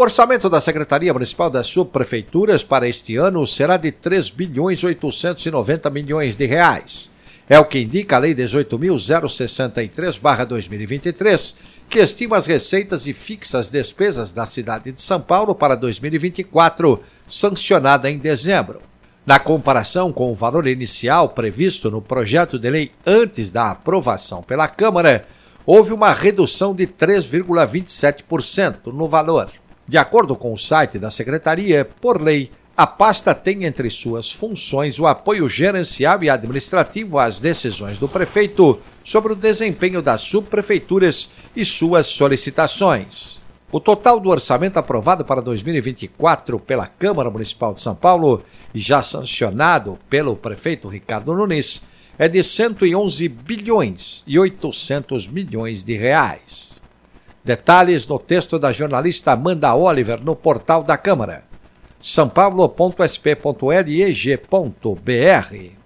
O orçamento da Secretaria Municipal das Subprefeituras para este ano será de 3 bilhões 890 milhões de reais. É o que indica a Lei 18.063-2023, que estima as receitas e fixa as despesas da cidade de São Paulo para 2024, sancionada em dezembro. Na comparação com o valor inicial previsto no projeto de lei antes da aprovação pela Câmara, houve uma redução de 3,27% no valor. De acordo com o site da Secretaria, por lei, a pasta tem entre suas funções o apoio gerencial e administrativo às decisões do prefeito sobre o desempenho das subprefeituras e suas solicitações. O total do orçamento aprovado para 2024 pela Câmara Municipal de São Paulo e já sancionado pelo prefeito Ricardo Nunes é de 111 bilhões e 800 milhões de reais. Detalhes no texto da jornalista Amanda Oliver no portal da Câmara. sãopaulo.sp.leg.br